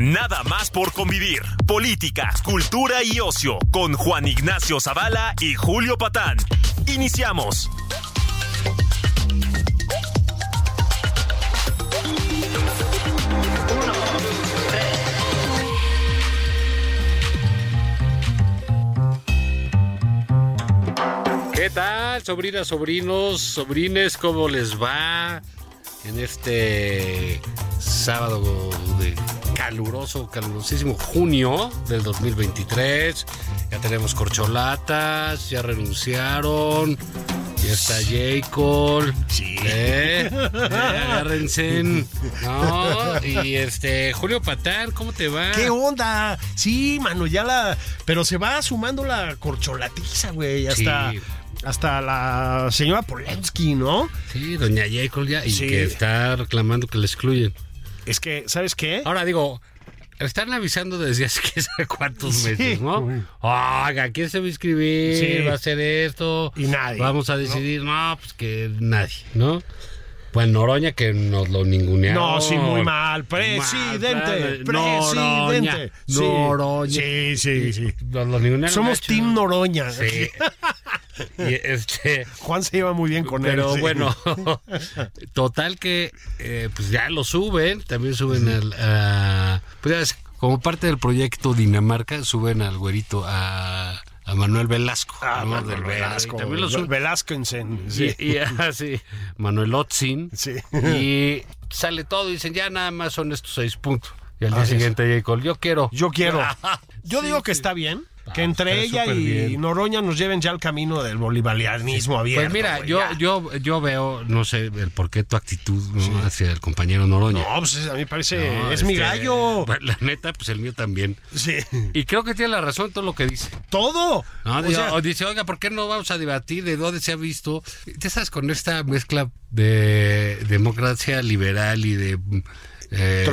Nada más por convivir. Política, cultura y ocio con Juan Ignacio Zavala y Julio Patán. Iniciamos. ¿Qué tal, sobrinas, sobrinos, sobrines? ¿Cómo les va en este sábado de caluroso, calurosísimo junio del 2023? Ya tenemos corcholatas, ya renunciaron, ya está J. Sí. ¿Eh? Eh, agárrense. No, y este, Julio Patán, ¿cómo te va? ¿Qué onda? Sí, mano, ya la. Pero se va sumando la corcholatiza, güey. Hasta, Sí. Hasta la señora Polensky, ¿no? Sí, doña J. ya, y Sí. que está reclamando que la excluyen. Es que, ¿sabes qué? Ahora digo, están avisando desde hace que sabe cuántos Sí. meses, ¿no? Oiga, ¿quién se va a inscribir? Sí. ¿Va a hacer esto? Y nadie, Vamos a decidir. No, pues que nadie, ¿no? Pues Noroña que nos lo ningunearon. No, sí, muy mal. Presidente, Mal, presidente. Noroña. Sí. Noroña. Sí, sí, sí. Nos lo ningunearon. Somos. Team Noroña. Sí. y este. Juan se lleva muy bien con Pero él. sí. bueno, total que eh, pues ya lo suben, también suben al... a- pues ya ves, como parte del proyecto Dinamarca, suben al güerito a, a Manuel Velasco. Ah, ¿no? Manuel Del Velasco. también lo Ve- suben. Velázquensen, Y, sí. y así, Manuel Otzin. Sí. Y sale todo y dicen, ya nada más son estos seis puntos. Y al día siguiente, J. Cole, yo quiero. Yo quiero. Yo digo que está bien. Que Ah, entre está ella y bien. Noroña nos lleven ya al camino del bolivarianismo abierto. Pues mira, yo, yo, yo veo, no sé, el por qué tu actitud ¿no? hacia el compañero Noroña. No, pues a mí me parece. No, es mi este, gallo. La neta, pues el mío también. Sí. Y creo que tiene la razón en todo lo que dice. Todo. ¿no? O Dice, sea, o dice, oiga, ¿por qué no vamos a debatir de dónde se ha visto? Ya sabes, con esta mezcla de democracia liberal y de... Eh,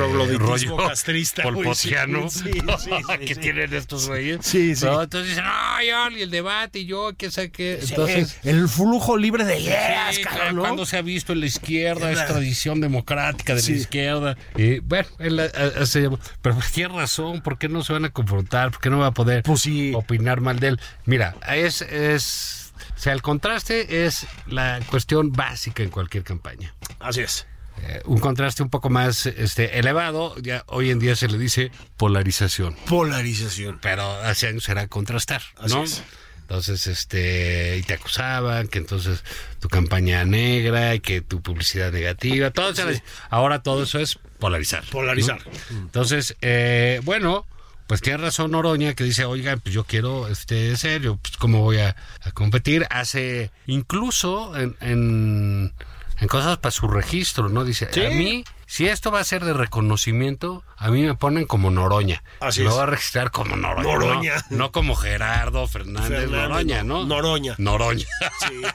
castrista, polpotiano sí, sí, sí, sí, que tienen estos güeyes. Sí, sí. ¿no? Entonces dicen, yo, y el debate, y yo, qué sé qué. Entonces, el flujo libre de ideas, cabrón, ¿no? cuando se ha visto en la izquierda, es Claro. tradición democrática de la izquierda. Y bueno, él se llama- pero pues tiene razón, ¿por qué no se van a confrontar? ¿Por qué no va a poder Pues opinar mal de él? Mira, es, es, o sea, el contraste es la cuestión básica en cualquier campaña. Así es. Eh, un contraste un poco más este, elevado, ya hoy en día se le dice polarización Polarización. pero hace años era contrastar, Así ¿no? es. Entonces, este, y te acusaban que entonces tu campaña negra y que tu publicidad negativa, todo era- ahora todo eso es polarizar. ¿no? Polarizar. Entonces, eh, bueno, pues tiene razón Oroña que dice, oiga, pues yo quiero este serio, pues cómo voy a, a competir. Hace incluso en, en, en cosas para su registro, ¿no? Dice, Sí. a mí, si esto va a ser de reconocimiento, a mí me ponen como Noroña. Así es. voy a registrar como Noroña. Noroña. No, no como Gerardo Fernández, Fernández, Noroña, ¿no? Noroña. Noroña.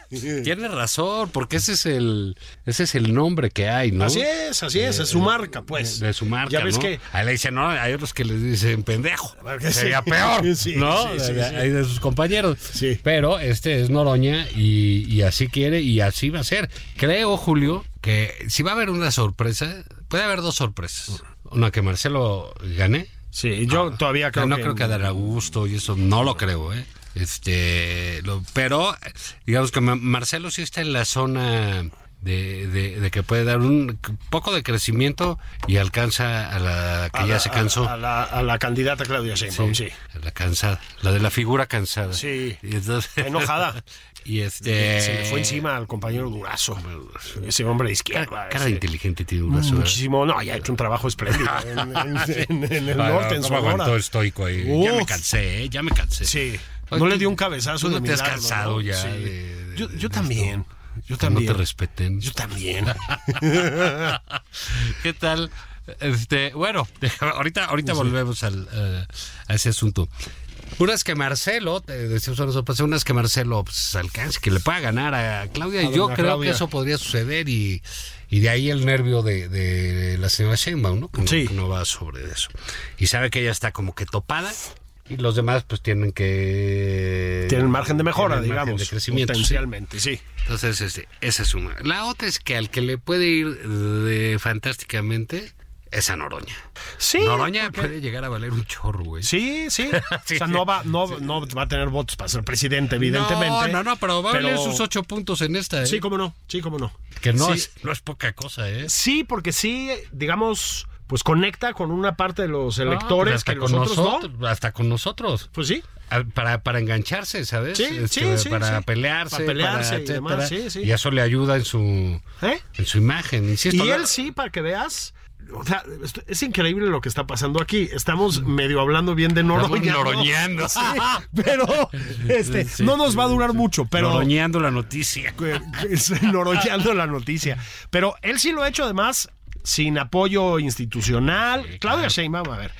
Sí. Tiene razón, porque ese es el ese es el nombre que hay, ¿no? Así es, así es, es su marca, pues. de su marca, Ya ves ¿no? que Ahí le dicen, no, hay otros que les dicen pendejo. sí. Sería peor, Sí, ¿no? Hay de sus compañeros. Sí. Pero este es Noroña y, y así quiere y así va a ser. Creo, Julio, que si va a haber una sorpresa, puede haber dos sorpresas. Una que Marcelo gane. Sí, yo todavía creo no que creo que dará gusto y eso no lo creo, ¿eh? Este, lo- pero digamos que Ma- Marcelo sí está en la zona de, de- de que puede dar un poco de crecimiento y alcanza a la que a ya la- se cansó. A, la, a la candidata Claudia Sheinbaum, sí. La cansada, la de la figura cansada. Sí. Y entonces- Enojada. y este Se le fue encima al compañero Durazo, ese hombre de izquierda. Cara, cara inteligente tiene brazo. ¿verdad? Muchísimo, no, ya ha hecho un trabajo espléndido en, en- en- en el Ah, norte, en ¿cómo aguantó estoico ahí? Ya me Uf. cansé, ¿eh? ya me cansé. Sí, Oye, no le dio un cabezazo tú de no te has milagro, cansado ¿no? ya Sí. de- yo, yo esto. Yo también. no te respeten. Yo también. ¿Qué tal? Este, bueno, ahorita, ahorita volvemos al, eh, a ese asunto. Una es que Marcelo, te decíamos a nosotros, una es que Marcelo pues, alcance, que le pueda ganar a Claudia. Y yo creo Claudia. que eso podría suceder y, y de ahí el nervio de, de la señora Sheinbaum, ¿no? Que, no- Sí. que no va sobre eso. Y sabe que ella está como que topada y los demás pues tienen que... Tienen margen de mejora, margen digamos. de crecimiento. sí. Potencialmente, sí. Entonces, este, esa es una. La otra es que al que le puede ir de fantásticamente es a Noroña. Sí. Noroña porque- puede llegar a valer un chorro, güey. Sí, sí. Sí, o sea, sí. no va, no, no va a tener votos para ser presidente, evidentemente. No, no, no, pero va a valer Pero- sus ocho puntos en esta, ¿eh? Sí, cómo no. Sí, cómo no. que no, Sí. es, no es poca cosa, ¿eh? Sí, porque sí, digamos, pues conecta con una parte de los electores pues hasta que con no. nosotros, hasta con nosotros. Pues sí. A- Para, para engancharse, ¿sabes? Sí, sí, sí, para sí. pelearse, Para pelearse para y demás, etcétera. sí, sí. Y eso le ayuda en su, ¿Eh? en su imagen. Insisto, Y él sí, para que veas. O sea, es increíble lo que está pasando aquí. Estamos medio hablando bien de Noroña. ¿no? noroñando. Sí, pero este, Sí, no nos va a durar mucho. Pero Noroñando la noticia. noroñando la noticia. Pero él sí lo ha hecho además sin apoyo institucional. Claudia Sheinbaum, a ver.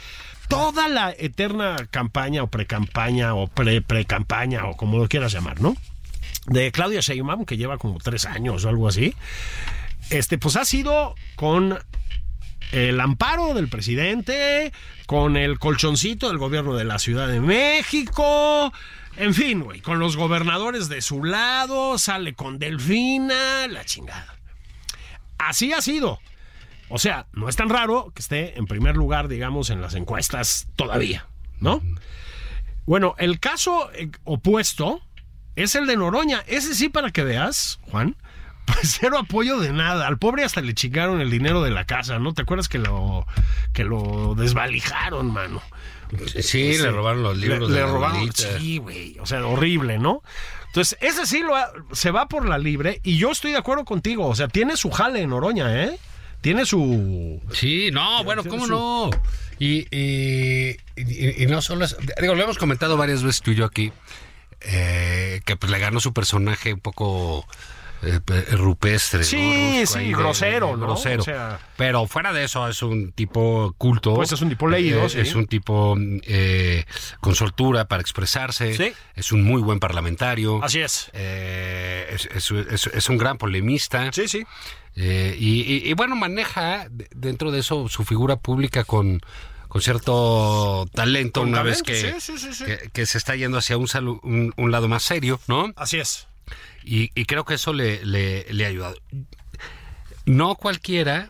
Toda la eterna campaña o precampaña o pre-pre-campaña o como lo quieras llamar, ¿no? De Claudia Sheinbaum, que lleva como tres años o algo así, este, pues ha sido con el amparo del presidente, con el colchoncito del gobierno de la Ciudad de México, en fin, güey, con los gobernadores de su lado, sale con Delfina, la chingada. Así ha sido. O sea, no es tan raro que esté en primer lugar, digamos, en las encuestas todavía, ¿no? Bueno, el caso eh, opuesto es el de Noroña. Ese sí, para que veas, Juan, pues cero apoyo de nada. Al pobre hasta le chingaron el dinero de la casa, ¿no? ¿Te acuerdas que lo, que lo desvalijaron, mano? Sí, le robaron los libros le, de le robaron. abuelita. Sí, güey. O sea, horrible, ¿no? Entonces, ese sí lo ha- se va por la libre y yo estoy de acuerdo contigo. O sea, tiene su jale en Oroña, ¿eh? Tiene su. Sí, no, bueno, ¿cómo su- no? Y, y, y- y no solo es, digo, lo hemos comentado varias veces tú y yo aquí, eh, que pues le ganó su personaje un poco rupestre, ¿no? Sí, sí, de- grosero, de- ¿no? Grosero. O sea- Pero fuera de eso, es un tipo culto. Pues es un tipo leído, Eh, sí. Es un tipo eh, con soltura para expresarse. Sí. Es un muy buen parlamentario. Así es. Eh, es, es- es- es un gran polemista. Sí, sí. Eh, y, y- y, bueno, maneja de- dentro de eso su figura pública con, con cierto talento Con una vez que, sí, sí, sí, sí. que, que se está yendo hacia un, un, un lado más serio, ¿no? Así es. Y, y creo que eso le, le, le ha ayudado. No cualquiera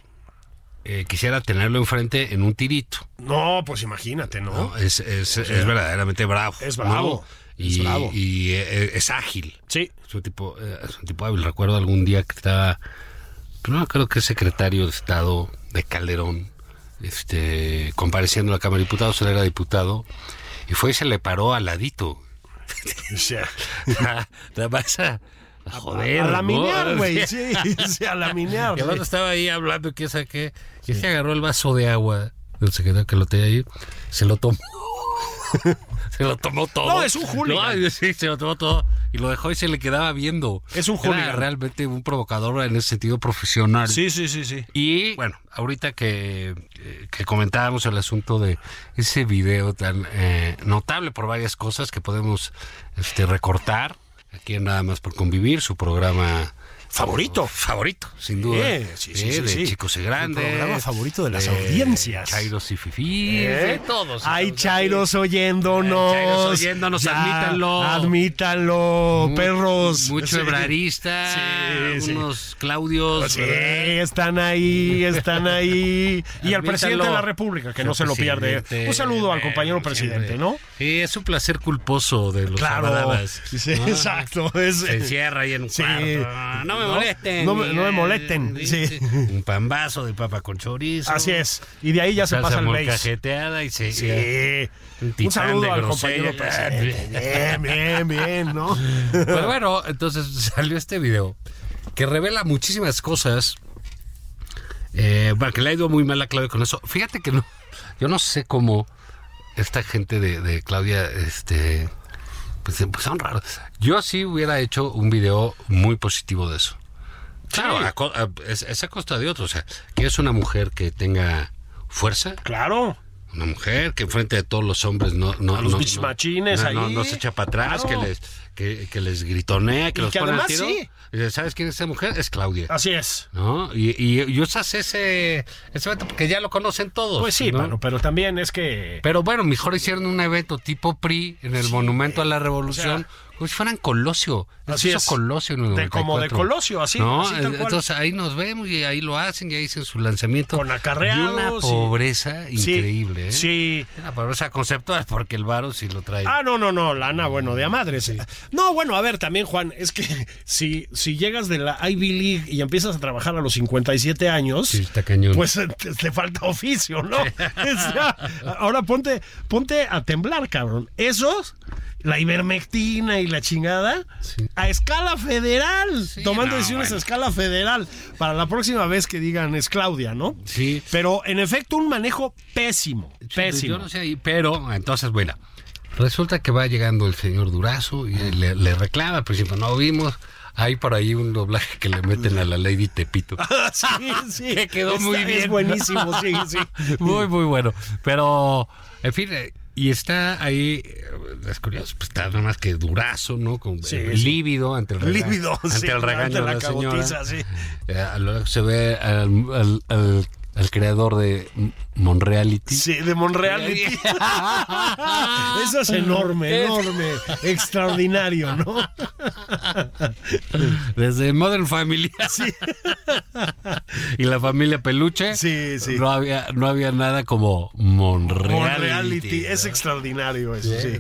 eh, quisiera tenerlo enfrente en un tirito. No, pues imagínate, ¿no? ¿no? Es, es, es verdaderamente bravo. es ¿no? bravo, es Y, bravo. y, eh, es ágil. Sí. Es un tipo, eh, es un tipo hábil. Recuerdo algún día que estaba, no creo que es secretario de Estado de Calderón, este, compareciendo a la Cámara de Diputados, él era diputado, y fue y se le paró al ladito. O sea, Nada más a, a joder. a ¿no? laminear, güey. Sí, sí, a laminear. Además sí. estaba ahí hablando, que saqué, y se agarró el vaso de agua del secretario que lo tenía ahí, se lo tomó. se lo tomó todo. No, es un hooligan. No, sí, se lo tomó todo. Y lo dejó y se le quedaba viendo. Es un Era hooligan. realmente un provocador en ese sentido profesional. Sí, sí, sí, sí. Y bueno, ahorita que, eh, que comentábamos el asunto de ese video tan eh, notable por varias cosas que podemos este, recortar aquí Nada más por convivir, su programa Favorito. favorito, sin duda. Eh, sí, sí, Eh, sí, de sí. chicos y El grandes. programa favorito de las eh, audiencias. Chairos y fifís, ¿Eh? de todos. Hay chairos oyéndonos. Chairos oyéndonos, admítanlo. Admítanlo, perros. Mucho ebrarista, unos Claudios. Sí, están ahí, están ahí. Y al presidente de la República, que no se lo pierde. Un saludo al compañero presidente. ¿no? Sí, es un placer culposo de los Claro. ¿no? exacto. es- Se encierra ahí en un Sí. cuarto. No me No, molesten. no me- no me molesten, sí. Un pambazo de papa con chorizo. Así es. Y de ahí ya se pasa el base. molcajeteada y se... Sí. Un saludo al compañero presidente. Bien, bien, bien, ¿no? Pero bueno, entonces salió este video que revela muchísimas cosas. Eh, bueno, que le ha ido muy mal a Claudia con eso. Fíjate que no, yo no sé cómo esta gente de, de Claudia, este, pues, pues son raros. Yo sí hubiera hecho un video muy positivo de eso. Claro, a co- a- es, es a costa de otro. O sea, que es una mujer que tenga fuerza, Claro. una mujer que enfrente de todos los hombres no no A los no, no- machines no, ahí. no, no se echa para atrás, Claro. que les que, que les gritonea, que Y los que pone al además tiro. sí. ¿Sabes quién es esa mujer? Es Claudia. Así es. ¿No? Y, y, y usas ese, ese evento porque ya lo conocen todos. Pues sí, ¿no? mano, pero también es que. Pero bueno, mejor hicieron un evento tipo PRI en el Monumento a la Revolución, o sea, como si fueran Colosio. Así es. Colosio en el De- como de 94. Colosio, así, ¿No? así cual. Entonces ahí nos vemos y ahí lo hacen, y ahí hacen su lanzamiento. Con acarreados Y una pobreza Sí, increíble, ¿eh? Sí. Una pobreza conceptual porque el varo sí lo trae. Ah, no, no, no, lana, bueno, de a madres. No, bueno, a ver, también, Juan, es que si, si llegas de la Ivy League y empiezas a trabajar a los 57 años, Sí, está cañón. pues eh, te, te falta oficio, ¿no? O sea, ahora ponte, ponte a temblar, cabrón. Esos, la ivermectina y la chingada, Sí. a escala federal, Sí, tomando no, decisiones bueno. a escala federal, para la próxima vez que digan es Claudia, ¿no? Sí. Pero en efecto, un manejo pésimo, pésimo. Yo no sé ahí, pero entonces, bueno, resulta que va llegando el señor Durazo y le, le reclama, al principio no vimos. Hay por ahí un doblaje que le meten a la Lady Tepito. sí, sí. Que quedó muy Es bien. buenísimo, sí, sí. Muy, muy bueno. Pero, en fin, eh, y está ahí, eh, es curioso, pues está nada más que durazo, ¿no? Con, Sí, eh, sí. lívido ante el regaño, Lívido, ante sí, el regaño ante de la señora. sí. Eh, se ve al, al- al- al creador de Monreality. Sí, de Monreal. Eso es enorme, enorme, extraordinario, ¿no? Desde Modern Family. y la familia Peluche. Sí, sí. No había, no había nada como Monreality. Monreality, es extraordinario eso, sí.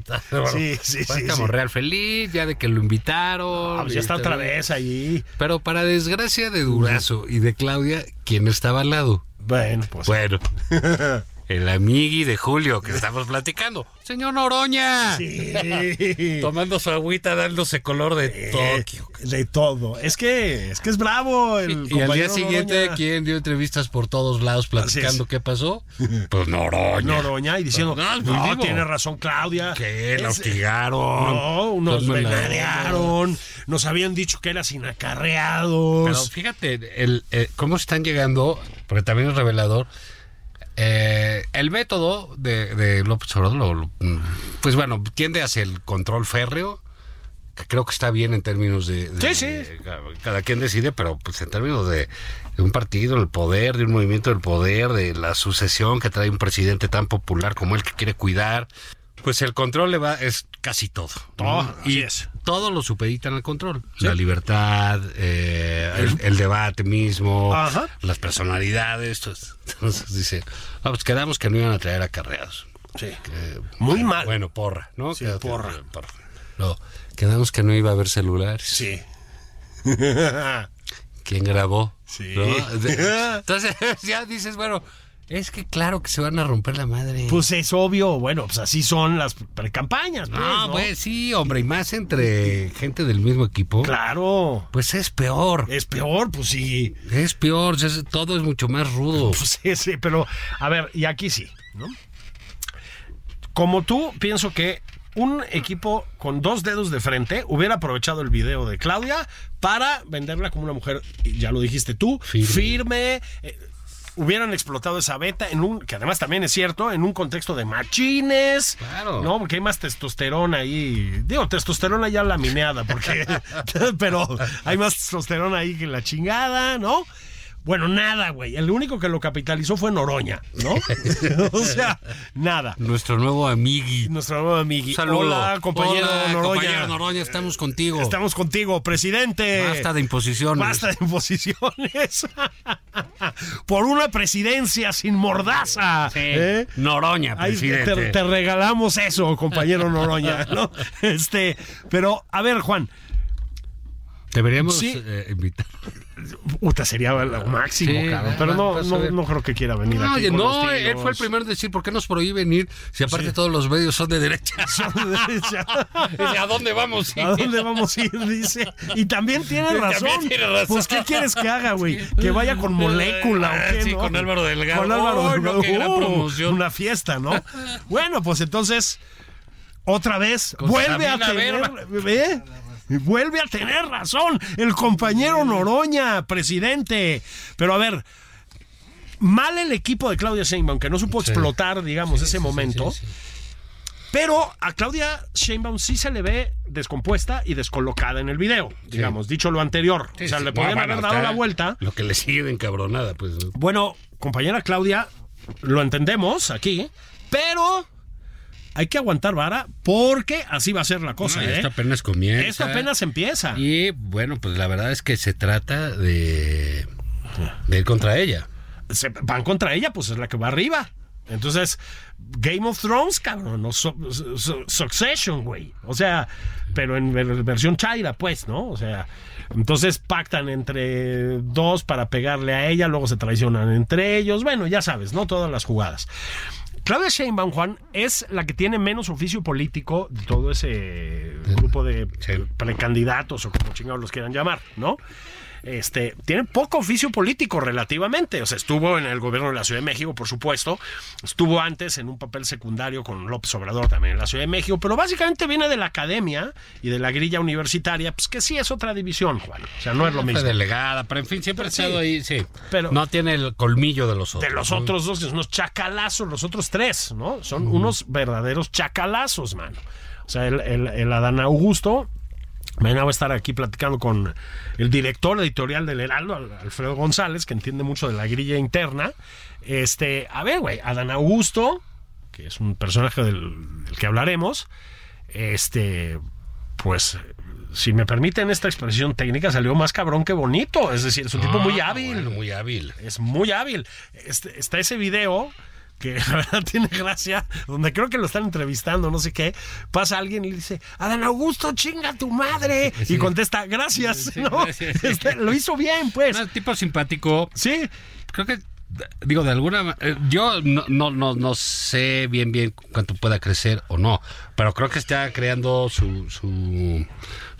Sí, sí, sí. sí. Monreal feliz, ya de que lo invitaron. Ah, pues ya está otra vez allí. Pero para desgracia de Durazo y de Claudia, ¿quién estaba al lado? Bueno, pues. Bueno, el amigui de Julio que estamos platicando. Señor Noroña. Sí. Tomando su agüita, dándose color de Tokio. Eh, De todo. Es que es que es bravo el Y al compañero día siguiente, Noroña. ¿quién dio entrevistas por todos lados platicando qué pasó? Pues Noroña. Noroña y diciendo, No, no, tiene razón Claudia. ¿Qué? La Es- hostigaron. No, nos venadearon, nos habían dicho que eras sin acarreados. Pero fíjate, el, eh, cómo están llegando, porque también es revelador, eh, el método de, de López Obrador, lo- lo- pues bueno, tiende hacia el control férreo, que creo que está bien en términos de... de- Sí, sí. de- cada quien decide, pero pues en términos de, un partido, el poder, de un movimiento del poder, de la sucesión que trae un presidente tan popular como el que quiere cuidar, pues el control le va, es casi todo. ¿no? Así y es. Todo lo supeditan al control. La libertad, eh, el, el debate mismo, Ajá. las personalidades. Entonces, entonces dice, "Ah, pues quedamos que no iban a traer acarreados. Sí. Que- Muy mal. Bueno, porra, ¿no? Sí, Quedó- porra. No, quedamos que no iba a haber celulares. Sí. ¿Quién grabó? Sí. Entonces ya dices, bueno, es que claro que se van a romper la madre. Pues es obvio, bueno, pues así son las precampañas. pues, no, ¿no? pues sí, hombre, y más entre gente del mismo equipo. Claro. Pues es peor. Es peor, pues sí. Es peor, es- todo es mucho más rudo. Pues sí, sí, pero a ver, y aquí sí, ¿no? Como tú, pienso que un equipo con dos dedos de frente hubiera aprovechado el video de Claudia para venderla como una mujer, ya lo dijiste tú, Firme. firme. eh, hubieran explotado esa beta en un que además también es cierto en un contexto de machines. Claro. no porque hay más testosterona ahí. Digo testosterona ya laminada porque pero hay más testosterona ahí que la chingada no bueno nada güey el único que lo capitalizó fue Noroña no o sea nada Nuestro nuevo amigui. nuestro nuevo amigui Saludo. hola compañero Hola, Noroña compañero Noroña, estamos contigo. estamos contigo presidente Basta de imposiciones. Basta de imposiciones. Por una presidencia sin mordaza. Sí. ¿eh? Noroña, Ahí presidente. te, te regalamos eso, compañero Noroña, ¿no? Este, pero, a ver, Juan, Deberíamos Sí. eh, invitar. Puta, sería lo máximo, Sí, cabrón. Pero no, a no, ver. no creo que quiera venir No, aquí. con no, los él fue el primero en decir, ¿por qué nos prohíben ir si aparte todos los medios son de derecha? Dice, ¿a dónde vamos? ¿A dónde vamos a ir? Dice. Y también tiene razón. tiene razón. Pues, ¿qué quieres que haga, güey? Que vaya con molécula o qué, Sí, ¿no? con Álvaro Delgado. Con Álvaro ¡Ay, no, Delgado. qué gran Uh, promoción! Una fiesta, ¿no? bueno, pues entonces. Otra vez, Con vuelve a tener. Berman. ¿Ve? Vuelve a tener razón el compañero Noroña, presidente. Pero a ver, mal el equipo de Claudia Sheinbaum, que no supo Sí. explotar, digamos, ese sí, momento. Pero a Claudia Sheinbaum sí se le ve descompuesta y descolocada en el video, digamos, dicho lo anterior. O sea, le No, podrían bueno, haber dado la vuelta. Lo que le sigue de encabronada, pues. ¿no? Bueno, compañera Claudia, lo entendemos aquí, pero hay que aguantar vara porque así va a ser la cosa, No, ¿eh? Esto apenas comienza. Esto apenas empieza. Y bueno, pues la verdad es que se trata de, de ir contra ella. Se van contra ella, pues es la que va arriba. Entonces, Game of Thrones, cabrón, no Su- Su- Succession, güey. O sea, pero en ver- versión Chaira, pues, ¿no? O sea, entonces pactan entre dos para pegarle a ella, luego se traicionan entre ellos. Bueno, ya sabes, ¿no? Todas las jugadas. Claudia Sheinbaum, Juan, es la que tiene menos oficio político de todo ese grupo de precandidatos o como chingados los quieran llamar, ¿no? Este, tiene poco oficio político relativamente. O sea, estuvo en el gobierno de la Ciudad de México, por supuesto. Estuvo antes en un papel secundario con López Obrador también en la Ciudad de México, pero básicamente viene de la academia y de la grilla universitaria, pues que sí es otra división, Juan. O sea, no es lo mismo. delegada, pero en fin, siempre ha Sí. estado ahí, sí. Pero- no tiene el colmillo de los otros. De los otros dos, unos chacalazos, los otros tres, ¿no? Son unos verdaderos chacalazos, mano. O sea, el, el- el Adán Augusto, mañana va a estar aquí platicando con el director editorial del Heraldo, Al- Alfredo González, que entiende mucho de la grilla interna. Este, a ver, güey, Adán Augusto, que es un personaje del, del que hablaremos, este, pues, si me permiten esta expresión técnica, salió más cabrón que bonito. Es decir, es un tipo muy Ah, hábil bueno, muy hábil. es muy hábil. Este, está ese video que la verdad tiene gracia, donde creo que lo están entrevistando, no sé qué, pasa alguien y dice, Adán Augusto, chinga tu madre, y contesta, gracias, ¿no? gracias. Este, lo hizo bien, pues. No, tipo simpático. Sí, Creo que, digo, de alguna ma- eh, Yo no, no, no, no sé bien, bien cuánto pueda crecer o no, pero creo que está creando su, su,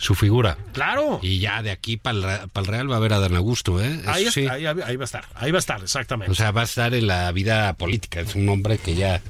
su figura. claro. Y ya de aquí para el, Real va a haber a Dan Augusto, ¿eh? Eso Ahí, sí. ahí- ahí va a estar, ahí va a estar, exactamente. O sea, va a estar en la vida política. Es un hombre que ya,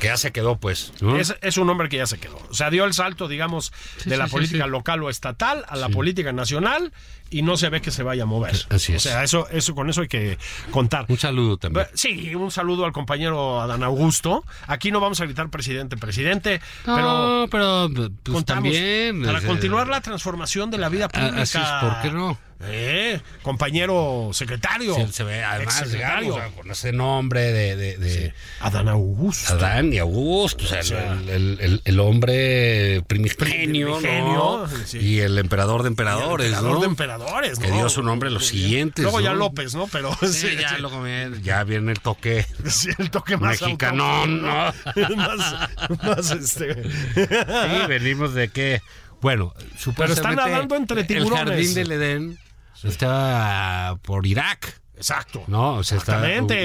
que ya se quedó, pues. ¿no? Es, es un hombre que ya se quedó. O sea, dio el salto, digamos, de la sí, política local o estatal a la política nacional y no se ve que se vaya a mover. Así O es. sea, eso, eso, con eso hay que contar. Un saludo también. Sí, un saludo al compañero Adán Augusto. Aquí no vamos a gritar presidente, presidente, pero No, pero pues, contamos también. para continuar la transformación de la vida a- pública. así es, ¿por qué no? Eh, compañero secretario. Se, se ve, además, exsecretario. digamos, con ese nombre de, de, de Adán Augusto. Adán y Augusto, o sea, O sea, el, el- el- el hombre primigenio, Primigenio, ¿no? sí. Y el emperador de emperadores, Emperador ¿no? de emperadores, Que ¿no? dio su nombre a los siguientes, Luego ya ¿no? López, ¿no? Pero Sí, ya, luego viene, ya viene el toque. Sí, el toque más Mexicanón, autóctono, más, más este. Sí, venimos de que, bueno, supuestamente nadando entre tiburones. El jardín del Edén está por Irak. Exacto. No, o sea, está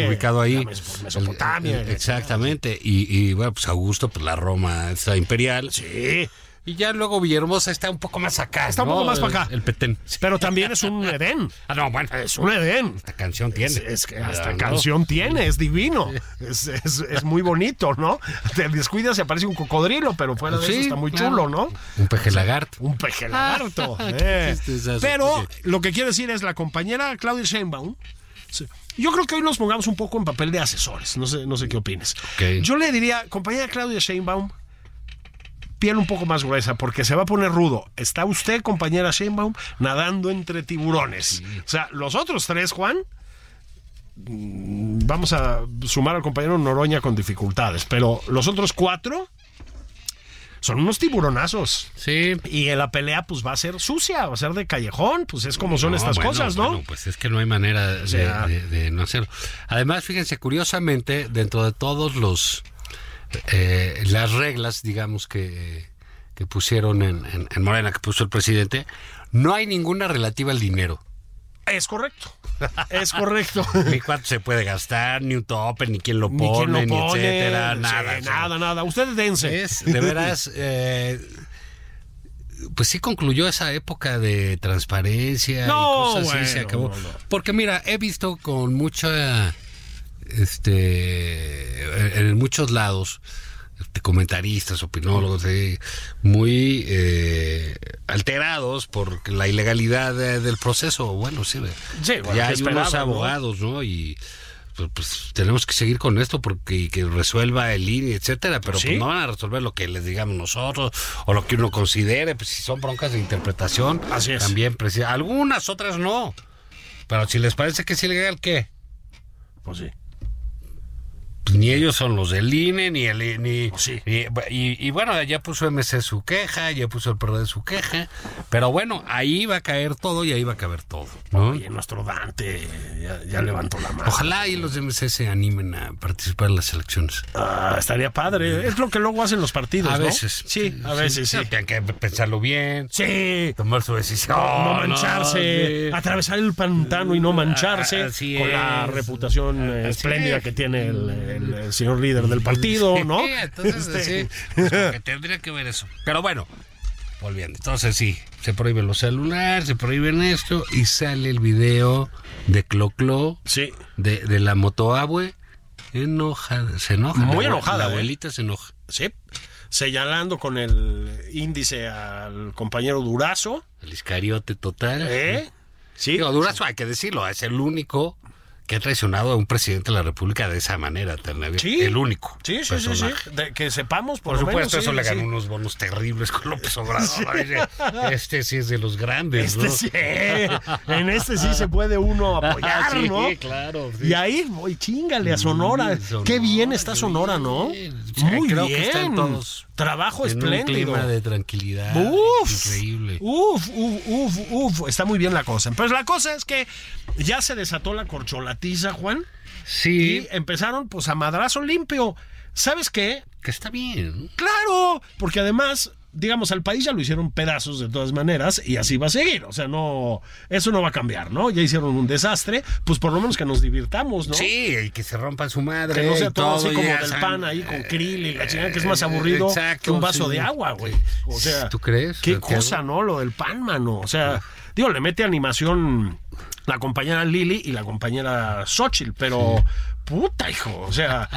ubicado ahí. Mesopotamia. El- el- exactamente. Y, y, bueno, pues Augusto, pues la Roma está imperial. Sí. Y ya luego Villahermosa está un poco más acá. Está un ¿no? poco más para acá. El, el Petén. Pero también es un Edén. Ah, no, bueno. Es un Edén. Esta canción tiene. Es, es que hasta ¿no? canción tiene, es divino. Es, es- es muy bonito, ¿no? Te descuidas y aparece un cocodrilo, pero fuera de Sí, eso está muy claro. chulo, ¿no? Un peje lagarto. Un peje lagarto. Qué eh. Pero lo que quiero decir es la compañera Claudia Sheinbaum. sí, Yo creo que hoy nos pongamos un poco en papel de asesores. No sé, no sé qué opines. Yo le diría, compañera Claudia Sheinbaum, piel un poco más gruesa, porque se va a poner rudo. Está usted, compañera Sheinbaum, nadando entre tiburones. O sea, los otros tres, Juan, mm, vamos a sumar al compañero Noroña con dificultades, pero los otros cuatro son unos tiburonazos. Sí. Y en la pelea, pues va a ser sucia, va a ser de callejón, pues es como son No, estas bueno, cosas, ¿no? bueno, pues es que no hay manera de, sea- de- de no hacerlo. Además, fíjense, curiosamente, dentro de todos los eh, las reglas, digamos, que, que pusieron en, en- en Morena, que puso el presidente, no hay ninguna relativa al dinero. Es correcto. Es correcto. Ni cuánto se puede gastar, ni un tope, ni quién lo Ni pone, ni, pone, etcétera, nada. nada, nada. Ustedes dense. Es, de veras, eh, pues sí concluyó esa época de transparencia No, y cosas así, se acabó. no, no. Porque mira, he visto con mucha, este, en muchos lados, este, comentaristas, opinólogos, eh, muy eh, alterados por la ilegalidad de- del proceso. Bueno, sí, Sí, bueno, ya ¿qué hay unos no? abogados, ¿no? Y pues, pues, tenemos que seguir con esto porque y que resuelva el INE, etcétera, pero Sí. pues, no van a resolver lo que les digamos nosotros o lo que uno considere, pues si son broncas de interpretación, Así es. también preci- algunas otras no. Pero si les parece que es ilegal, ¿qué? Pues sí. Pues ni ellos son los del INE, ni el ni, Sí. ni- y, y bueno, ya puso MC su queja, ya puso el PRD su queja, pero bueno, ahí va a caer todo y ahí va a caber todo, ¿no? Oye, nuestro Dante ya, ya levantó la mano. Ojalá y los de MC se animen a participar en las elecciones. Ah, estaría padre. Es lo que luego hacen los partidos, A ¿no? veces. Sí, a veces sí. Tienen que pensarlo bien, Sí. tomar su decisión. No, mancharse, sí. atravesar el pantano y no mancharse Así con la reputación eh, Así espléndida es. que tiene el, el- el señor líder del partido, ¿no? Sí, entonces, Este, sí, pues, que tendría que ver eso. Pero bueno, volviendo. Entonces sí, se prohíben los celulares, se prohíben esto y sale el video de Cloclo, Sí. de, de la motoabue, enojada, se enoja. Muy la enojada, La ¿eh? abuelita se enoja. Sí. Señalando con el índice al compañero Durazo. El iscariote total. ¿Eh? Sí. Digo, Durazo, hay que decirlo, es el único que ha traicionado a un presidente de la República de esa manera, tan- Sí. el único. Sí, sí, sí, sí. personaje. De- que sepamos, por, Por lo supuesto, menos, eso sí, le ganó sí. unos bonos terribles con López Obrador. Este sí es de los grandes, Este ¿no? sí, en este sí se puede uno apoyar, Sí, ¿no? claro. sí. Y ahí, voy, chingale a Sonora. Sí, Sonora, Qué bien está Sonora, ¿no? bien. Sí, Muy creo bien. que están todos Trabajo en un espléndido. clima de tranquilidad. Uf, Increíble. Uf, uf, uf, uf. Está muy bien la cosa. Pues la cosa es que ya se desató la corcholatiza, Juan. Sí, Y empezaron pues a madrazo limpio. ¿Sabes qué? que está bien. Claro, porque además, digamos, al país ya lo hicieron pedazos de todas maneras y así va a seguir. O sea, no, eso no va a cambiar, ¿no? Ya hicieron un desastre, pues por lo menos que nos divirtamos, ¿no? Sí, y que se rompan su madre. Que no sea todo así como del pan ahí con krill y la chingada, que es Eh, más aburrido exacto, que un vaso sí. de agua, güey. O sea, ¿Tú crees, Qué cosa, ¿no? Lo del pan, mano. O sea, digo, le mete animación la compañera Lili y la compañera Xochitl, pero puta, hijo. O sea,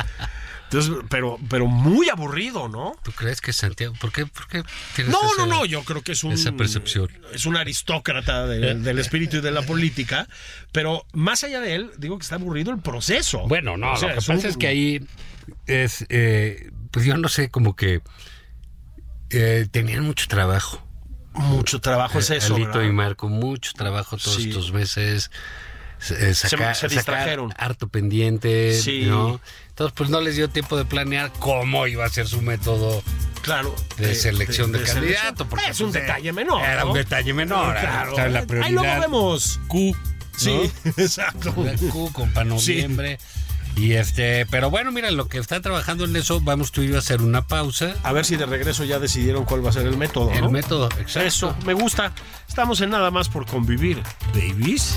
entonces, pero, pero muy aburrido, ¿no? ¿Tú crees que Santiago? ¿Por qué, por qué tienes No, esa- no, no, yo creo que es un esa percepción? es un aristócrata de- del espíritu y de la política, pero más allá de él, digo que está aburrido el proceso. Bueno, no, O sea, lo que es pasa un- es que ahí es, eh, pues yo no sé, como que eh, tenían mucho trabajo. mucho trabajo es eso. Alito ¿verdad? y Marco, mucho trabajo todos Sí. estos meses. Eh, saca- se sacar distrajeron. harto pendiente, Sí. ¿no? Entonces, pues no les dio tiempo de planear cómo iba a ser su método Claro. de, selección de, selección. candidato. Porque es un pues, detalle menor. Era ¿no? un detalle menor. Claro. Estaba la Ahí luego vemos. Q, Sí, exacto. Q con para noviembre. Y este, pero bueno, mira, lo que están trabajando en eso, vamos tú y yo a hacer una pausa. A ver si de regreso ya decidieron cuál va a ser el método. El ¿no? método, exacto. Eso, me gusta. Estamos en nada más por convivir, babies.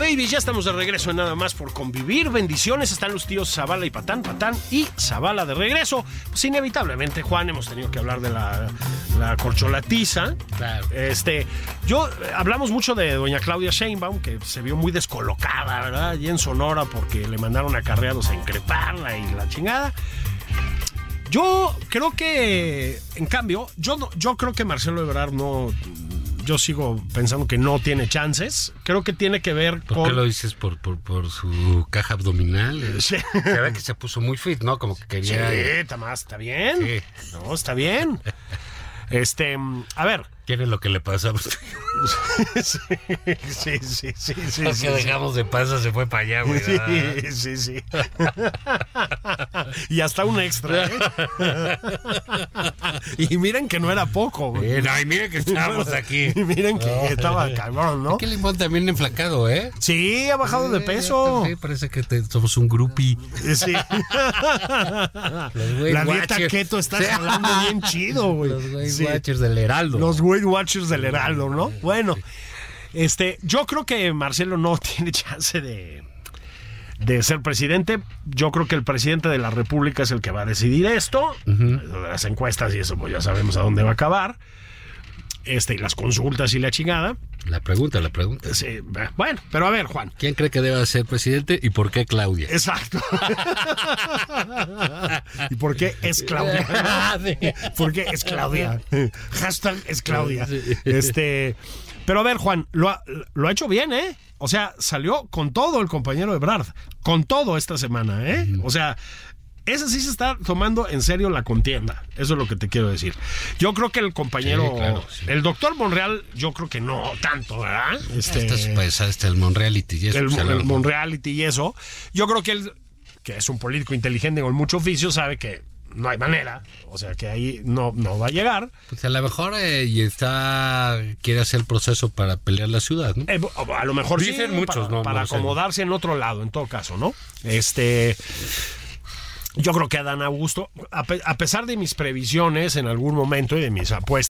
Babies, ya estamos de regreso en nada más por convivir. Bendiciones, están los tíos Zavala y Patán, Patán y Zavala de regreso. Pues inevitablemente, Juan, hemos tenido que hablar de la, la corcholatiza. Claro. Este, yo hablamos mucho de doña Claudia Sheinbaum, que se vio muy descolocada, ¿verdad? Allí en Sonora porque le mandaron acarreados a increparla y la chingada. Yo creo que, en cambio, yo, no- yo creo que Marcelo Ebrard no. Yo sigo pensando que no tiene chances. Creo que tiene que ver ¿Por con. qué lo dices? ¿Por, por, por su caja abdominal? Sí. Se ve que se puso muy fit, ¿no? Como que Sí, quería... está más, está bien. Sí. No, está bien. Este, a ver, ¿Quién es lo que le pasa? sí, sí, sí, sí, sí, sí, que sí. dejamos de pasar se fue para allá, güey. Sí, sí, sí. y hasta un extra. ¿eh? Y miren que no era poco. güey. No, y mire que estábamos aquí. Y miren que estaba cabrón, ¿no? Qué limón también enflacado, ¿eh? Sí, ha bajado de peso. Sí, parece que te- somos un groupie. Sí. La dieta keto está Sí. jalando bien chido, güey. Los Weight Sí. Watchers del Heraldo. Los Weight Watchers del Heraldo, ¿no? Bueno, este, yo creo que Marcelo no tiene chance de, de ser presidente. Yo creo que el presidente de la República es el que va a decidir esto. Las encuestas y eso, pues ya sabemos a dónde va a acabar. Este, y las consultas y la chingada. La pregunta, la pregunta. Sí, bueno, pero a ver, Juan. ¿Quién cree que debe ser presidente y por qué Claudia? Exacto. ¿Y por qué es Claudia? ¿Por qué es Claudia? Hashtag es Claudia. Este, pero a ver, Juan, lo ha, lo ha hecho bien, ¿eh? O sea, salió con todo el compañero Ebrard, con todo esta semana, ¿eh? O sea, ese sí se está tomando en serio la contienda. Eso es lo que te quiero decir. Yo creo que el compañero, Sí, claro, sí. el doctor Monreal, yo creo que no tanto, ¿verdad? Este, es pues, este, el Monreality y eso. el, pues, el. Monreality y eso. Yo creo que él, que es un político inteligente con mucho oficio, sabe que no hay manera. O sea, que ahí no, no va a llegar. Pues a lo mejor eh, y está quiere hacer el proceso para pelear la ciudad, ¿no? Eh, a lo mejor sí, Dicen muchos, para, no, para no sé. acomodarse en otro lado, en todo caso, ¿no? Este. Yo creo que Adán Augusto, a, pe- a pesar de mis previsiones en algún momento y de mis apuestas,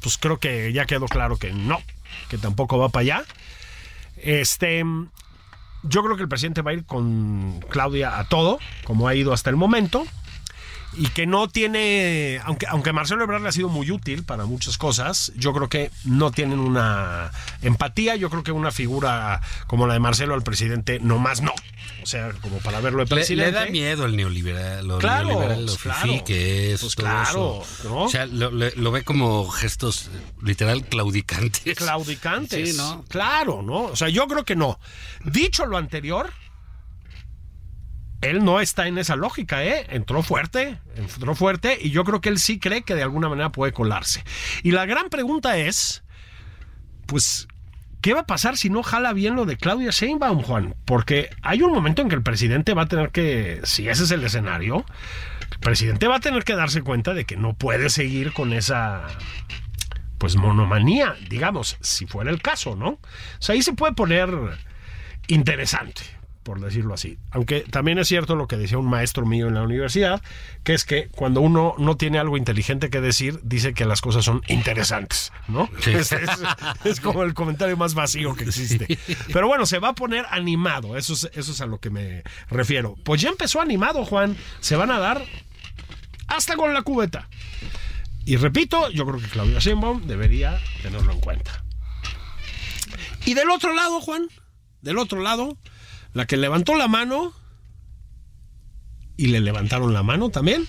pues creo que ya quedó claro que no, que tampoco va para allá. Este, yo creo que el presidente va a ir con Claudia a todo, como ha ido hasta el momento. Y que no tiene, aunque, aunque Marcelo Ebrard le ha sido muy útil para muchas cosas, yo creo que no tienen una empatía, yo creo que una figura como la de Marcelo al presidente, nomás no. O sea, como para verlo de presidente. le da miedo el neoliberal, lo Claro, neoliberal, lo claro. fifí que es. Pues todo claro, eso. ¿no? O sea, lo, lo ve como gestos eh, literal claudicantes. claudicantes. Sí, ¿no? Claro, ¿no? O sea, yo creo que no. Dicho lo anterior, él no está en esa lógica, ¿eh? Entró fuerte, entró fuerte y yo creo que él sí cree que de alguna manera puede colarse. Y la gran pregunta es, pues, ¿qué va a pasar si no jala bien lo de Claudia Sheinbaum, Juan? Porque hay un momento en que el presidente va a tener que, si ese es el escenario, el presidente va a tener que darse cuenta de que no puede seguir con esa pues monomanía, digamos, si fuera el caso, ¿no? O sea, ahí se puede poner interesante, por decirlo así. Aunque también es cierto lo que decía un maestro mío en la universidad, que es que cuando uno no tiene algo inteligente que decir, dice que las cosas son interesantes, ¿no? Sí. Es, es- es como el comentario más vacío que existe. Pero bueno, se va a poner animado, eso es, eso es a lo que me refiero. Pues ya empezó animado, Juan, se van a dar hasta con la cubeta. Y repito, yo creo que Claudia Sheinbaum debería tenerlo en cuenta. Y del otro lado, Juan, del otro lado, la que levantó la mano y le levantaron la mano también,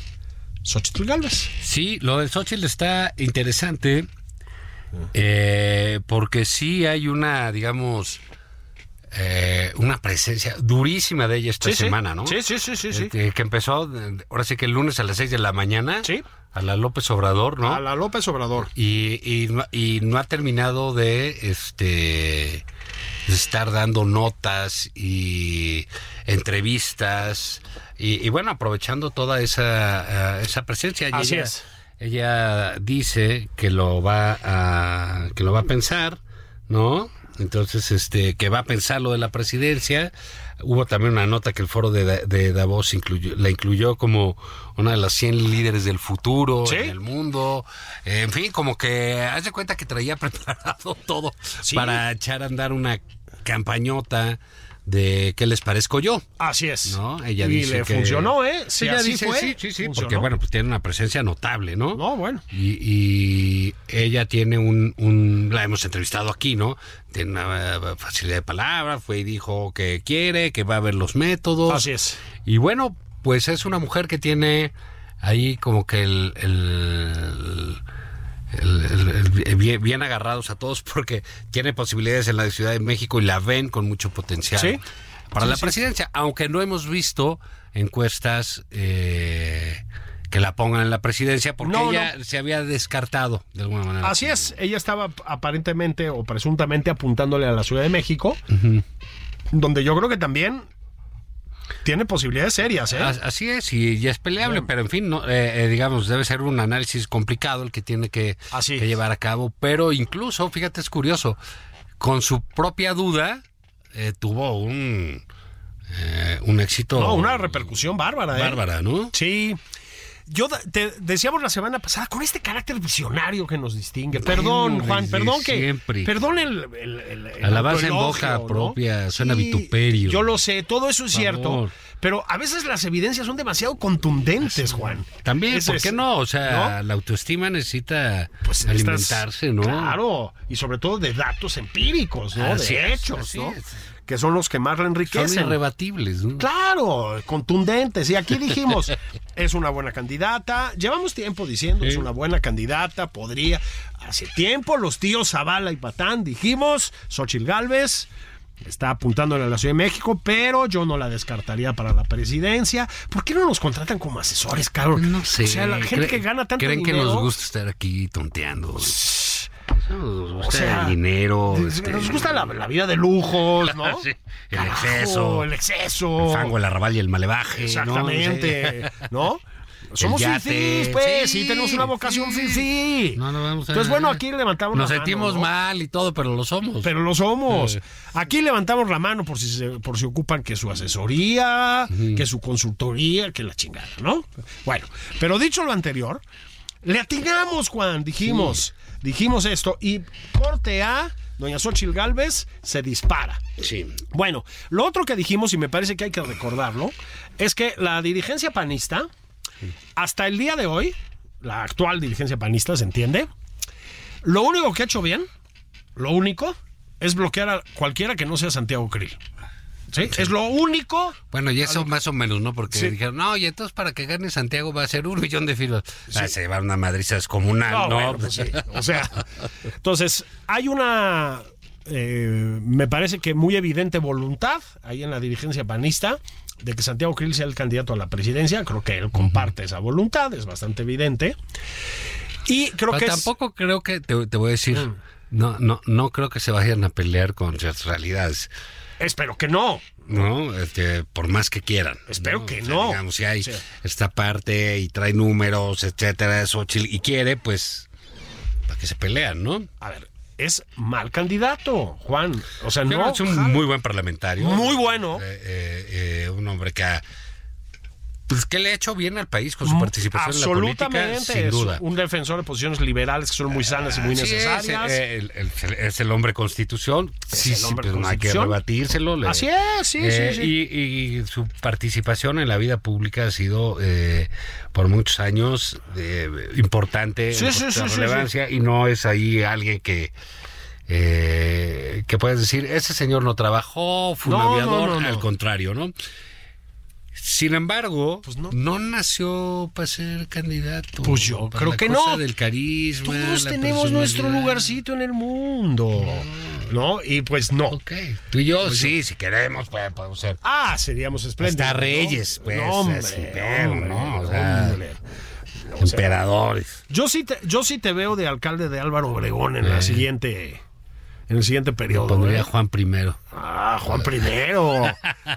Xochitl Galvez. Sí, lo del Xochitl está interesante eh, porque sí hay una, digamos, eh, una presencia durísima de ella esta Sí, sí. semana, ¿no? Sí, sí, sí, sí, sí. Eh, que empezó, ahora sí que el lunes a las 6 de la mañana, Sí. a la López Obrador, ¿no? A la López Obrador. y, y, no- y no ha terminado de este de estar dando notas y entrevistas y, y bueno aprovechando toda esa eh, esa presencia Y Así ella, es. ella dice que lo va a que lo va a pensar no entonces este que va a pensar lo de la presidencia hubo también una nota que el foro de, Da- de Davos incluyó, la incluyó como una de las 100 líderes del futuro Sí. en el mundo. En fin, como que haz de cuenta que traía preparado todo Sí. para echar a andar una campañota de qué les parezco yo. Así es. ¿No? Ella y dice le que- funcionó, ¿eh? Sí, ella así dice, fue. sí, sí, sí, Funcionó. porque bueno, pues tiene una presencia notable, ¿no? No, bueno. Y, y ella tiene un, un- la hemos entrevistado aquí, ¿no? Tiene una eh, facilidad de palabra, fue y dijo que quiere, que va a ver los métodos. Así es. Y bueno, pues es una mujer que tiene ahí como que el, el- el- el- el- bien, bien agarrados a todos porque tiene posibilidades en la Ciudad de México y la ven con mucho potencial Sí. para Sí, la sí. presidencia, aunque no hemos visto encuestas eh, que la pongan en la presidencia porque No, ella se había descartado de alguna manera. Así es, ella estaba aparentemente o presuntamente apuntándole a la Ciudad de México, donde yo creo que también tiene posibilidades serias, ¿eh? As- Así es, y ya es peleable, pero en fin, no, eh, eh, digamos, debe ser un análisis complicado el que tiene que, Así que llevar a cabo, pero incluso, fíjate, es curioso, con su propia duda eh, tuvo un, eh, un éxito No, una repercusión bárbara, ¿eh? bárbara, ¿no? Sí. Yo te decíamos la semana pasada con este carácter visionario que nos distingue. Perdón, Bueno, Juan, perdón que siempre. perdón el, el, el- el Alabanza en boca ¿no? propia, suena vituperio. Yo lo sé, todo eso es cierto, pero a veces las evidencias son demasiado contundentes, Juan. También, Ese ¿por es- qué no? O sea, ¿no? la autoestima necesita Pues estás- alimentarse, ¿no? Claro, y sobre todo de datos empíricos, ¿no? Así de es, hechos, ¿no? es. Que son los que más la Son enriquecen. irrebatibles, ¿no? Claro, contundentes. Y aquí dijimos, es una buena candidata. Llevamos tiempo diciendo, es una buena candidata, podría. Hace tiempo los tíos Zavala y Patán dijimos, Xochil Gálvez está apuntándole a la Ciudad de México, pero yo no la descartaría para la presidencia. ¿Por qué no nos contratan como asesores, cabrón? No sé. O sea, la gente que gana tanto ¿Creen dinero... que nos gusta estar aquí tonteando? Nos gusta O sea, el dinero. Nos este, nos gusta la, la vida de lujos, ¿no? Sí, el Carajo, exceso. El exceso. el fango, el arrabal y el malevaje. ¿no? Exactamente, ¿no? Somos yate. fifís, pues, sí, Sí, tenemos una vocación sí. fifí. No, no vamos a- Entonces, bueno, aquí levantamos Nos la mano, sentimos ¿no? mal y todo, pero lo somos. Pero lo somos. Aquí levantamos la mano por si se- por si ocupan que su asesoría, que su consultoría, que la chingada, ¿no? Bueno, pero dicho lo anterior, le atinamos, Juan, dijimos, dijimos esto y corte A, doña Xochil Gálvez se dispara. Sí. Bueno, lo otro que dijimos, y me parece que hay que recordarlo, es que la dirigencia panista, hasta el día de hoy, la actual dirigencia panista, ¿se entiende? Lo único que ha hecho bien, lo único, es bloquear a cualquiera que no sea Santiago Krill. ¿Sí? Es lo único. Bueno, y eso más o menos, ¿no? Porque Sí. dijeron, no, y entonces para que gane Santiago va a ser un millón de filos. Ah, se va una madriza descomunal, No, ¿no? bueno, pues. O sea, entonces, hay una, eh, me parece que muy evidente voluntad ahí en la dirigencia panista de que Santiago Krill sea el candidato a la presidencia. Creo que él comparte esa voluntad, es bastante evidente. Y creo Pero que es- tampoco creo que, te, te voy a decir, Mm. no, no, no creo que se vayan a pelear con ciertas realidades. Espero que no. ¿no? Este, por más que quieran. Espero que O sea, no. Digamos, si hay Sí. esta parte y trae números, etcétera, Xochitl, y quiere, pues, para que se pelean, ¿no? A ver, es mal candidato, Juan. O sea, Pero no. es un muy buen parlamentario. Muy bueno. Eh, eh, eh, un hombre que ha, pues, que le ha hecho bien al país con su participación en la política, Absolutamente. sin es duda. un defensor de posiciones liberales que son muy sanas y muy Sí, es, necesarias. eh, el- el- es el hombre constitución. Sí, sí, hombre pero no hay que rebatírselo. le- Así es, sí, Eh, sí, sí. Y, y su participación en la vida pública ha sido eh, por muchos años eh, importante, Sí, sí, sí, sí, relevancia, y no es ahí alguien que eh, que puedes decir, ese señor no trabajó, fue un no, aviador, no, no. al contrario, ¿no? Sin embargo, Pues no. no. nació para ser candidato. Pues yo para creo la que cosa no. del carisma. Todos la tenemos nuestro lugarcito en el mundo. ¿No? Y pues no. Ok. Tú y yo, sí, si queremos, pues, podemos ser. Ah, seríamos espléndidos. Hasta reyes, pues, hombre, así, pero, hombre, ¿no? O sea, hombre. Emperadores. Yo sí, te, yo sí te veo de alcalde de Álvaro Obregón en la Eh. siguiente. En el siguiente periodo. Pondría ¿eh? Juan primero. Ah, Juan primero.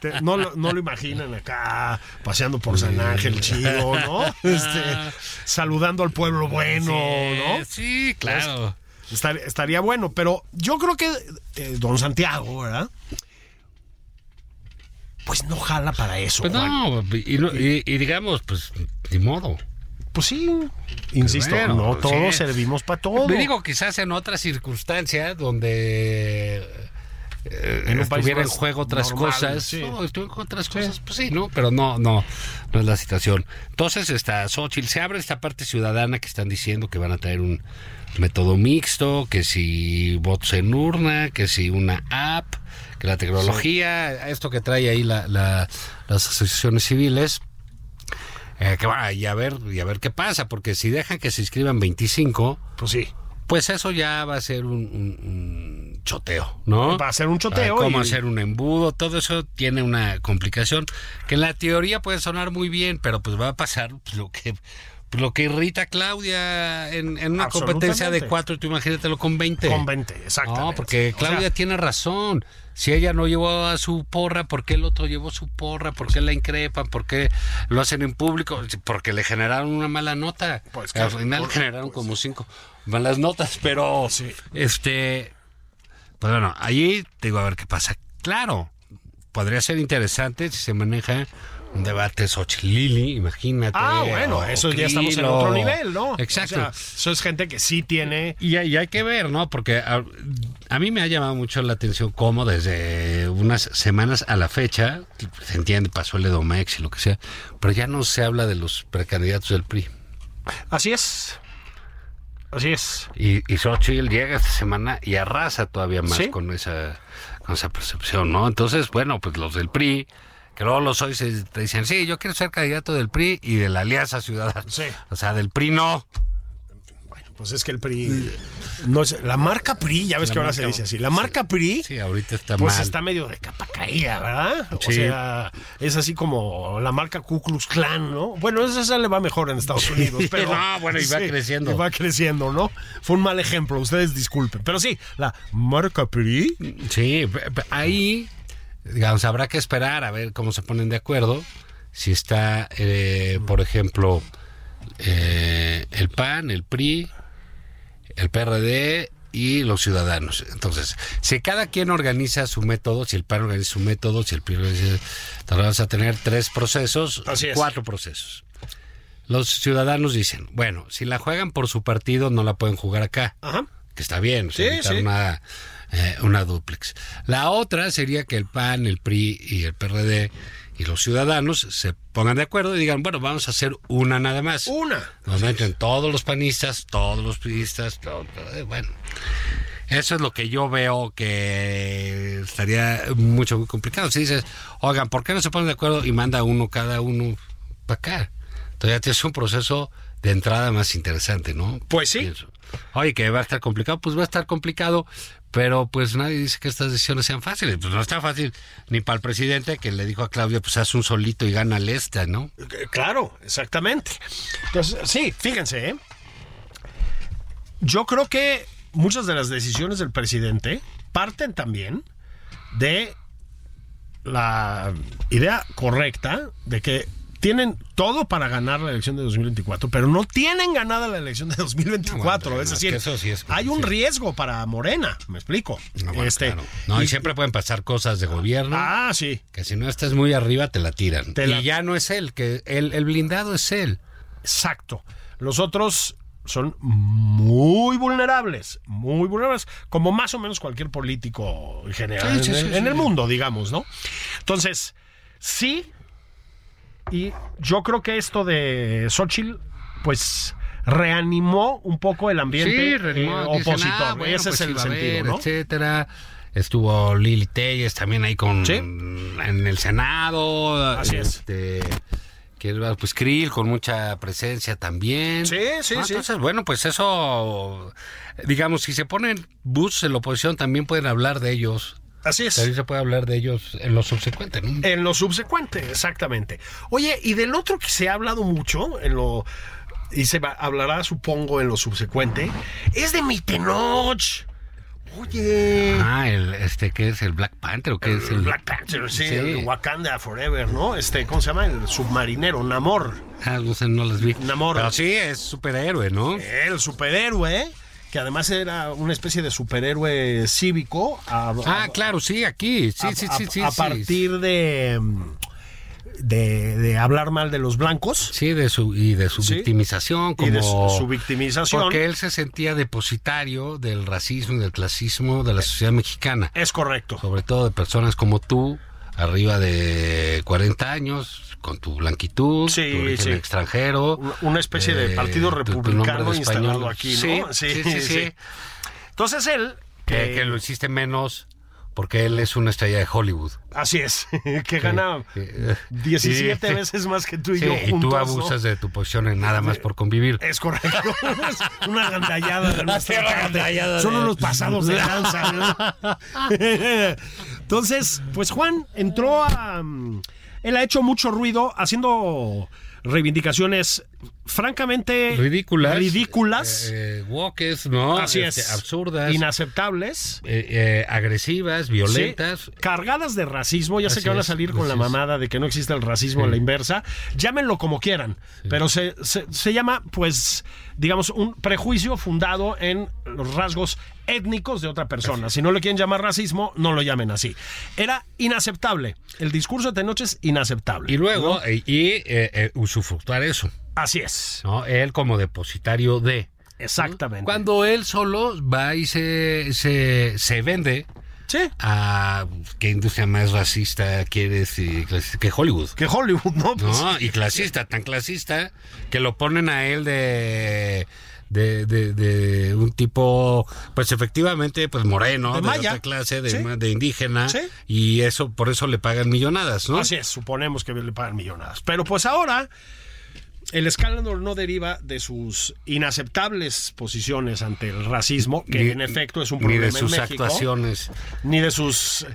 Te- no, lo- no lo imaginan acá paseando por San Ángel chido, ¿no? Este, saludando al pueblo bueno, ¿no? Sí, claro. Estar- estaría bueno, pero yo creo que eh, don Santiago, ¿verdad? Pues no jala para eso. Pues Juan. no, y, no- y- y digamos, pues, ni modo. Pues sí, insisto, Bueno, no pues todos sí. servimos para todo. Me digo, quizás en otras circunstancias donde. eh, En un país en juego otras normal, cosas. sí. No, en juego otras cosas, pues sí, ¿no? Pero no, no, no es la situación. Entonces está Xochitl, se abre esta parte ciudadana que están diciendo que van a traer un método mixto, que si votos en urna, que si una app, que la tecnología, esto que trae ahí la- la- las asociaciones civiles, eh, que va, y a ver, y a ver qué pasa, porque si dejan que se inscriban 25, Pues sí. pues eso ya va a ser un, un- un choteo, ¿no? Va a ser un choteo Cómo y- hacer un embudo, todo eso tiene una complicación que en la teoría puede sonar muy bien, pero pues va a pasar pues, lo que pues, lo que irrita a Claudia en, en una competencia de cuatro, tú imagínatelo con 20. Con 20, exactamente. No, porque O sea, Claudia tiene razón. Si ella no llevó a su porra, ¿por qué el otro llevó su porra? ¿Por qué la increpan? ¿Por qué lo hacen en público? Porque le generaron una mala nota. Pues, Al claro, final por- generaron como cinco malas notas, pero Sí. este, pues bueno, allí digo a ver qué pasa. Claro, podría ser interesante si se maneja un debate Xochitl-Lili, imagínate. Ah, bueno, o eso ya estamos en otro nivel, ¿no? Exacto. O sea, eso es gente que sí tiene. Y, hay- y hay que ver, ¿no? Porque a, a mí me ha llamado mucho la atención cómo desde unas semanas a la fecha, se entiende, pasó el Edomex y lo que sea, pero ya no se habla de los precandidatos del PRI. Así es. Así es. Y, y Xochitl llega esta semana y arrasa todavía más Sí. con esa con esa percepción, ¿no? Entonces, bueno, pues los del PRI, que luego los hoy se te dicen, sí, yo quiero ser candidato del PRI y de la Alianza Ciudadana. Sí. O sea, del PRI no. Pues es que el PRI. No es, la marca PRI, ya ves La que ahora se dice así. La marca PRI. Sí, ahorita está Pues mal. está medio de capa caída, ¿verdad? O sea, es así como la marca Ku Klux Klan, ¿no? Bueno, esa, esa le va mejor en Estados Unidos, pero... No, bueno, y va creciendo. Y va creciendo, ¿no? Fue un mal ejemplo, ustedes disculpen. Pero sí, la marca PRI... Sí, ahí, digamos, habrá que esperar a ver cómo se ponen de acuerdo. Si está, eh, por ejemplo, eh, el PAN, el PRI, el PRD y los ciudadanos. Entonces, si cada quien organiza su método, si el PAN organiza su método, si el PRI organiza, vamos a tener tres procesos, Así cuatro procesos. Los ciudadanos dicen, bueno, si la juegan por su partido, no la pueden jugar acá Ajá. que está bien, Sí, sí. una, eh, una duplex. La otra sería que el PAN, el PRI y el PRD y los ciudadanos se pongan de acuerdo y digan, bueno, vamos a hacer una nada más. Una. Donde entren todos los panistas, todos los priistas, todo, todo, eh, bueno. Eso es lo que yo veo que estaría mucho, muy complicado. Si dices, oigan, ¿por qué no se ponen de acuerdo y manda uno cada uno para acá? Entonces ya tienes un proceso de entrada más interesante, ¿no? Pues sí. Pienso. Oye, que va a estar complicado, pues va a estar complicado, pero pues nadie dice que estas decisiones sean fáciles. Pues no está fácil ni para el presidente que le dijo a Claudia, pues haz un solito y gana el esta, ¿no? Eh, Claro, exactamente. Entonces, sí, fíjense, ¿eh? yo creo que muchas de las decisiones del presidente parten también de la idea correcta de que tienen todo para ganar la elección de 2024, pero no tienen ganada la elección de 2024. No, bueno, es es decir, que eso sí es- hay un riesgo para Morena, me explico. No, bueno, este, claro. No, y, y- siempre pueden pasar cosas de gobierno. Ah, sí. Que si no estás muy arriba te la tiran. Te la- Y ya no es él, que el, el blindado es él. Exacto. Los otros son muy vulnerables, muy vulnerables, como más o menos cualquier político en general Sí, sí, en, el- en el mundo, digamos, ¿no? Entonces, sí, y yo creo que esto de Xochitl, pues reanimó un poco el ambiente eh, Dicen, opositor. ah, Ese pues es el iba a sentido, ¿no? etcétera. Estuvo Lili Telles también ahí con Sí. en el Senado. Así es. este, que pues Krill con mucha presencia también. Sí, sí, Ah, sí. Entonces, bueno, pues eso, digamos, si se ponen bus en la oposición, también pueden hablar de ellos. Así es. También se puede hablar de ellos en lo subsecuente, ¿no? En lo subsecuente, exactamente. Oye, y del otro que se ha hablado mucho, en lo y se va- hablará, supongo, en lo subsecuente, es de mi Tenoch. Oye. Ah, el, este, ¿qué es? ¿El Black Panther o qué es el Black Panther, sí, Sí. el Wakanda Forever, ¿no? Este, ¿cómo se llama? El submarinero, Namor. Ah, no sé, no las vi. Namor. Pero sí, es superhéroe, ¿no? El superhéroe, que además era una especie de superhéroe cívico. a- Ah, a- claro, sí, aquí. Sí, a, sí, sí, sí. a sí. partir de de, de hablar mal de los blancos. Sí, de su, y de su Sí. victimización. Como, Y de su- su victimización. Porque él se sentía depositario del racismo y del clasismo de la sociedad mexicana. Es correcto. Sobre todo de personas como tú, arriba de 40 años, con tu blanquitud, Sí, tu origen sí. extranjero. Una- especie de partido tu- tu republicano de español. instalado aquí, ¿no? Sí, Sí, sí, sí. sí, sí. Entonces él... Que, eh, que lo hiciste menos porque él es una estrella de Hollywood. Así es, que gana que- 17 sí. veces más que tú y Sí, yo y juntos. tú ¿no? abusas de tu posición en nada más por convivir. Es correcto. Es una gandallada de nuestra una parte. gandallada Son unos pasados de lanza. ¿no? Entonces, pues Juan entró a. mm, Él ha hecho mucho ruido haciendo reivindicaciones francamente Ridículas. ridículas, Eh, eh, woques, ¿no? así Este, es, Absurdas. inaceptables. eh, eh, agresivas, violentas. Sí, cargadas de racismo. Ya sé que van a es, salir con la mamada de que no existe el racismo a la inversa. Llámenlo como quieran, pero se, se- se llama, pues, digamos, un prejuicio fundado en los rasgos étnicos de otra persona. Si no le quieren llamar racismo, no lo llamen así. Era inaceptable. El discurso de Tenoch es inaceptable. Y luego, ¿no? y eh, eh, usufructuar eso, Así es. ¿no? Él como depositario de. Exactamente. Cuando él solo va y se, se, se vende Sí. a qué industria más racista quieres y clasista que Hollywood. Que Hollywood, ¿no? Pues, No, y clasista, tan clasista que lo ponen a él de de, de, de un tipo, pues efectivamente, pues moreno, De de, maya. otra clase, de, Sí. de indígena, Sí. y eso, por eso le pagan millonadas, ¿no? Así es, suponemos que le pagan millonadas. Pero pues ahora el escándalo no deriva de sus inaceptables posiciones ante el racismo, que Ni- en efecto es un ni problema de sus en México, actuaciones ni de sus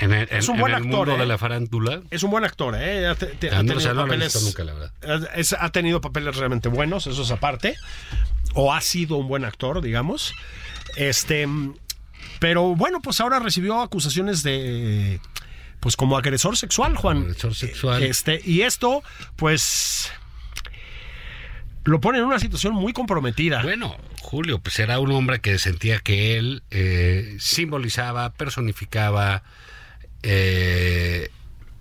en el, Es un buen en el actor, mundo ¿eh? de la farándula. es un buen actor, ¿eh? Ha, te- te- ha Ah, tenido no papeles, nunca, la verdad. es- ha tenido papeles realmente buenos, eso es aparte. O ha sido un buen actor, digamos. Este, pero bueno, pues ahora recibió acusaciones de, pues como agresor sexual, Juan. Agresor sexual. Este, y esto, pues, lo pone en una situación muy comprometida. Bueno, Julio, pues era un hombre que sentía que él eh, simbolizaba, personificaba eh,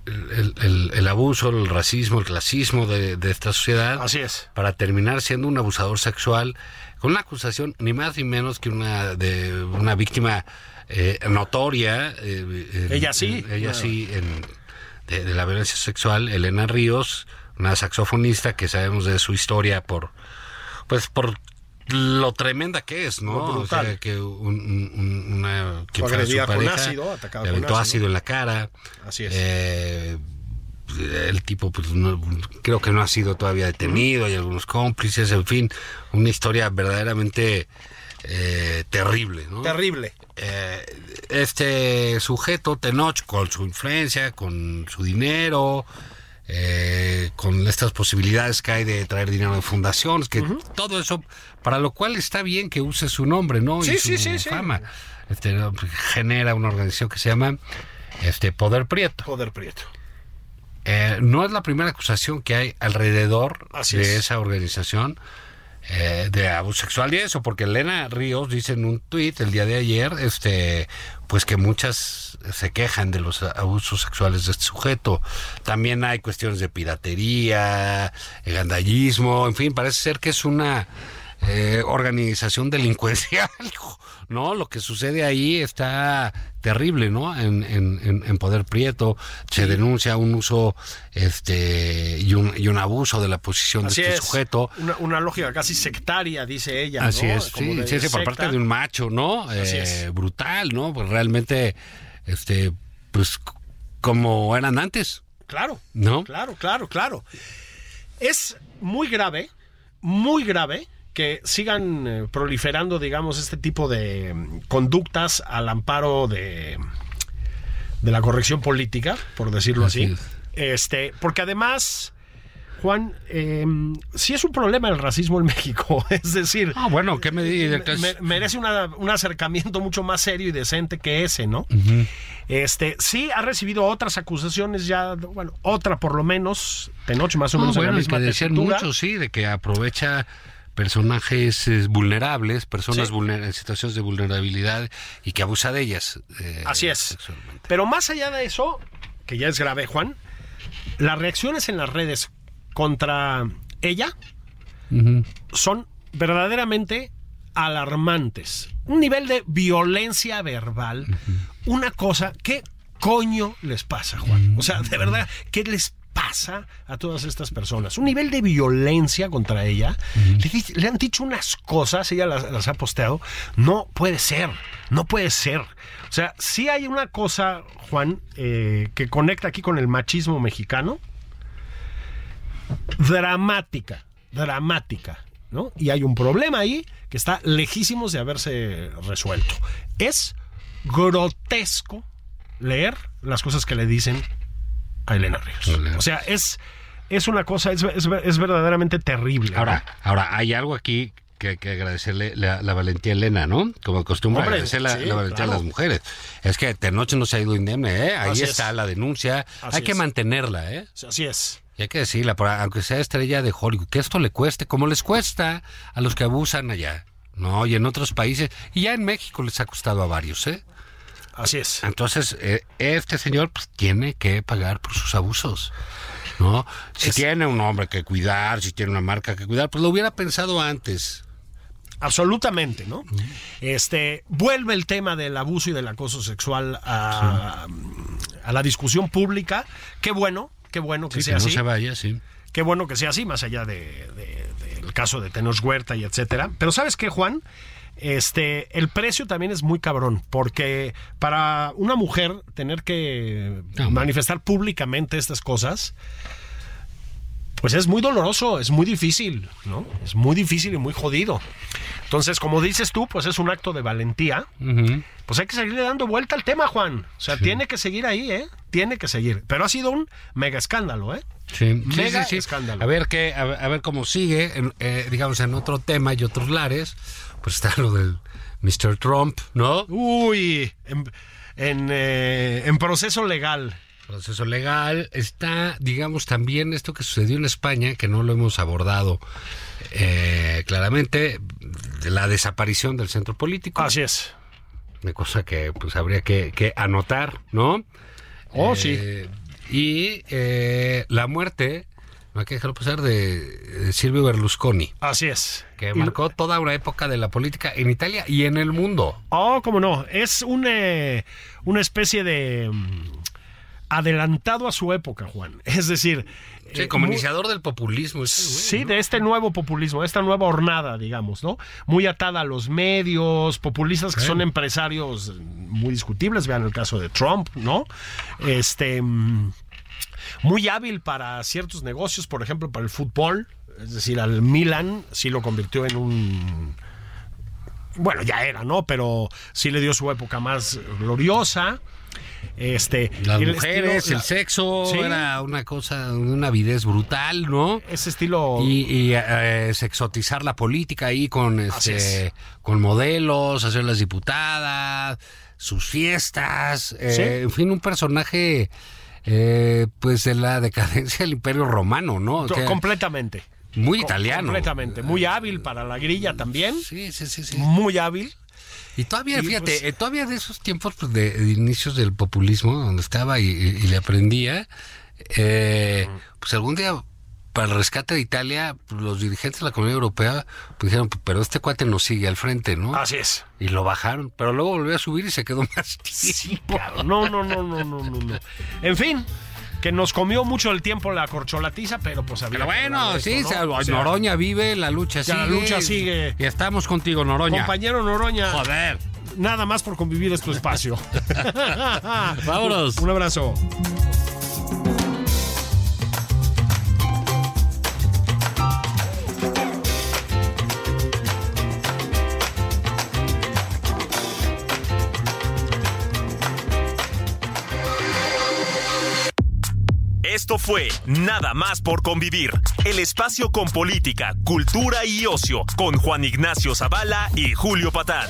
el, el- el abuso, el racismo, el clasismo de, de esta sociedad. Así es. Para terminar siendo un abusador sexual con una acusación ni más ni menos que una de una víctima eh, notoria. eh, en- Ella sí. en- ella Bueno. sí, en- de, de la violencia sexual, Elena Ríos, una saxofonista que sabemos de su historia por pues por lo tremenda que es, ¿no? O sea, que un, un- un- una que Fue su con ácido, atacada le con aventó ácido. ácido en la cara. Así es. Eh, el tipo, pues, no- creo que no ha sido todavía detenido, hay algunos cómplices, en fin, una historia verdaderamente eh, terrible, ¿no? Terrible. Eh, este sujeto, Tenoch, con su influencia, con su dinero, eh, con estas posibilidades que hay de traer dinero de fundaciones, que todo eso, para lo cual está bien que use su nombre, ¿no? Sí, y su sí, sí. fama. Este, genera una organización que se llama este Poder Prieto. Poder Prieto. Eh, no es la primera acusación que hay alrededor Así de es. esa organización eh, de abuso sexual y eso, porque Elena Ríos dice en un tuit el día de ayer, este, pues que muchas se quejan de los abusos sexuales de este sujeto. También hay cuestiones de piratería, gandallismo, en fin, parece ser que es una eh, organización delincuencial, ¿no? Lo que sucede ahí está terrible, ¿no? En, en, en- Poder Prieto se denuncia un uso este y un, y un abuso de la posición Así de este es. sujeto. Una, una lógica casi sectaria, dice ella. Así ¿no? es, Como sí, sí, sí, por parte de un macho, ¿no? Eh. Brutal, ¿no? Pues realmente, este, pues como eran antes, Claro. ¿no? Claro, claro, claro. Es muy grave, muy grave que sigan eh, proliferando, digamos, este tipo de mm, conductas al amparo de, de la corrección política, por decirlo así. Así es. Este, porque además, Juan, eh, sí es un problema el racismo en México. Es decir, Ah, bueno, ¿qué me- me- merece una- un acercamiento mucho más serio y decente que ese, ¿no? Este, sí ha recibido otras acusaciones ya, bueno, otra por lo menos, Tenoch más o No, menos en bueno, la es misma que tesitura. mucho, sí, de que aprovecha personajes eh, vulnerables, personas Sí. en situaciones de vulnerabilidad y que abusa de ellas. eh, Así es. sexualmente. Pero más allá de eso, que ya es grave, Juan, las reacciones en las redes contra ella son verdaderamente alarmantes. Un nivel de violencia verbal, una cosa, ¿qué coño les pasa, Juan? O sea, de verdad, ¿qué les pasa a todas estas personas? Un nivel de violencia contra ella. le, han dicho unas cosas, ella las, las ha posteado. No puede ser, no puede ser. O sea, sí hay una cosa, Juan, eh, que conecta aquí con el machismo mexicano. Dramática, dramática. ¿no? Y hay un problema ahí que está lejísimos de haberse resuelto. Es grotesco leer las cosas que le dicen a Elena Ríos. Elena. O sea, es, es una cosa, es, es- es verdaderamente terrible. Ahora, ahora hay algo aquí que hay que agradecerle la, la valentía a Elena, ¿no? Como acostumbra agradecer la, sí, la valentía claro. a las mujeres. Es que de noche no se ha ido indemne, ¿eh? Ahí Así está es. la denuncia. Así hay que mantenerla, ¿eh? Así es. Y hay que decirla, aunque sea estrella de Hollywood, que esto le cueste, como les cuesta a los que abusan allá. No, y en otros países, y ya en México les ha costado a varios, ¿eh? Así es. Entonces, eh, este señor pues, tiene que pagar por sus abusos. ¿No? Si Es- tiene un hombre que cuidar, si tiene una marca que cuidar, pues lo hubiera pensado antes. Absolutamente, ¿no? Este vuelve el tema del abuso y del acoso sexual a, a la discusión pública. Qué bueno, qué bueno que Sí, sea que no así. se vaya, sí. Qué bueno que sea así, más allá de, de- del caso de Tenoch Huerta y etcétera. Pero ¿sabes qué, Juan? Este, el precio también es muy cabrón, porque para una mujer tener que No. manifestar públicamente estas cosas, pues es muy doloroso, es muy difícil, ¿no? Es muy difícil y muy jodido. Entonces, como dices tú, pues es un acto de valentía. Ujú. Pues hay que seguirle dando vuelta al tema, Juan. O sea, tiene que seguir ahí, ¿eh? Tiene que seguir. Pero ha sido un mega escándalo, ¿eh? Sí, sí, Mega sí, sí. escándalo. A ver qué, a, ver- a ver cómo sigue, en, eh, digamos, en otro tema y otros lares, pues está lo del Mr. Trump, ¿no? Uy, en, en, eh, en proceso legal. Proceso legal. Está, digamos, también esto que sucedió en España, que no lo hemos abordado eh, claramente, la desaparición del centro político. Así es. Una cosa que pues habría que, que anotar, ¿no? Oh, Eh, Y eh, la muerte, no hay que dejarlo pasar, de, Silvio Berlusconi, Así es. que Y- marcó toda una época de la política en Italia y en el mundo. Oh, cómo no. Es un, eh, una especie de mm, adelantado a su época, Juan. Es decir, Sí, eh, como muy- iniciador del populismo. ese güey, Sí, ¿no? de este nuevo populismo, esta nueva hornada, digamos, ¿no? Muy atada a los medios, populistas que son empresarios muy discutibles, vean el caso de Trump, ¿no? Este mm, muy hábil para ciertos negocios, por ejemplo, para el fútbol, es decir, al Milan sí lo convirtió en un bueno, ya era, ¿no? Pero sí le dio su época más gloriosa. Este, Las el mujeres, estilo- el la- sexo, Sí. era una cosa, una avidez brutal, ¿no? ese estilo Y, y, eh, sexotizar la política ahí con este es. con modelos, hacer las diputadas, sus fiestas, eh, Sí. en fin, un personaje eh, pues de la decadencia del Imperio Romano, ¿no? O to- sea, completamente. muy italiano. Completamente. Muy hábil para la grilla también. Sí, sí, sí, sí. Muy hábil. Y todavía, Y, fíjate, pues- eh, todavía de esos tiempos pues, de, de inicios del populismo, donde estaba y, y- y le aprendía, eh, pues algún día para el rescate de Italia, pues, los dirigentes de la Comunidad Europea pues, dijeron, pero este cuate nos sigue al frente, ¿no? Así es. Y lo bajaron, pero luego volvió a subir y se quedó más tiempo. No, no, no, no, no, no, no. En fin, que nos comió mucho el tiempo la corcholatiza, pero pues había Pero bueno, sí, esto, se- ¿no? O sea, Noroña vive, la lucha sigue. la lucha sigue. Y estamos contigo, Noroña. Compañero Noroña, Joder. nada más por convivir es tu espacio. Vámonos. Un abrazo. Esto fue Nada más por convivir, el espacio con política, cultura y ocio, con Juan Ignacio Zavala y Julio Patán.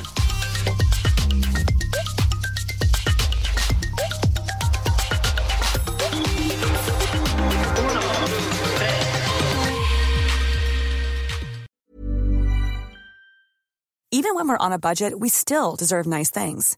Even when we're on a budget, we still deserve nice things.